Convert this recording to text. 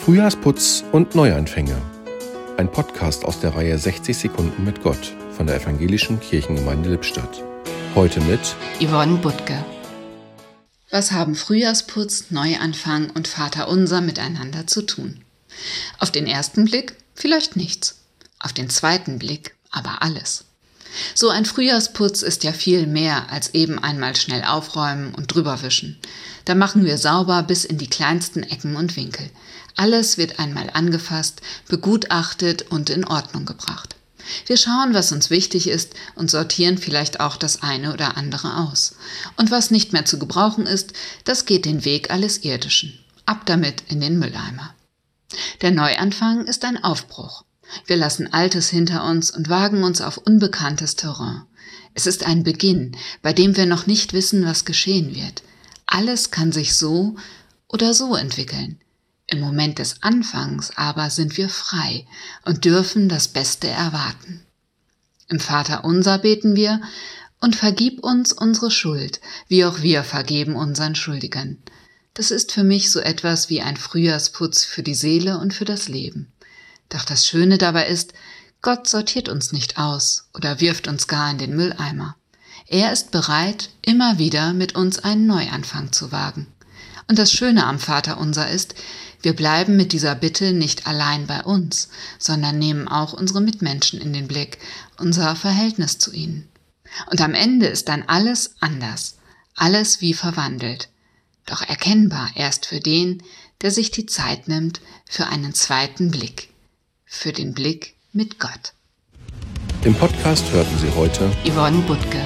Frühjahrsputz und Neuanfänge. Ein Podcast aus der Reihe 60 Sekunden mit Gott von der Evangelischen Kirchengemeinde Lippstadt. Heute mit Yvonne Butke. Was haben Frühjahrsputz, Neuanfang und Vaterunser miteinander zu tun? Auf den ersten Blick vielleicht nichts. Auf den zweiten Blick aber alles. So ein Frühjahrsputz ist ja viel mehr als eben einmal schnell aufräumen und drüberwischen. Da machen wir sauber bis in die kleinsten Ecken und Winkel. Alles wird einmal angefasst, begutachtet und in Ordnung gebracht. Wir schauen, was uns wichtig ist und sortieren vielleicht auch das eine oder andere aus. Und was nicht mehr zu gebrauchen ist, das geht den Weg alles Irdischen. Ab damit in den Mülleimer. Der Neuanfang ist ein Aufbruch. Wir lassen Altes hinter uns und wagen uns auf unbekanntes Terrain. Es ist ein Beginn, bei dem wir noch nicht wissen, was geschehen wird. Alles kann sich so oder so entwickeln. Im Moment des Anfangs aber sind wir frei und dürfen das Beste erwarten. Im Vater unser beten wir, und vergib uns unsere Schuld, wie auch wir vergeben unseren Schuldigern. Das ist für mich so etwas wie ein Frühjahrsputz für die Seele und für das Leben. Doch das Schöne dabei ist, Gott sortiert uns nicht aus oder wirft uns gar in den Mülleimer. Er ist bereit, immer wieder mit uns einen Neuanfang zu wagen. Und das Schöne am Vater unser ist, wir bleiben mit dieser Bitte nicht allein bei uns, sondern nehmen auch unsere Mitmenschen in den Blick, unser Verhältnis zu ihnen. Und am Ende ist dann alles anders, alles wie verwandelt, doch erkennbar erst für den, der sich die Zeit nimmt für einen zweiten Blick für den Blick mit Gott. Im Podcast hörten Sie heute Yvonne Butke.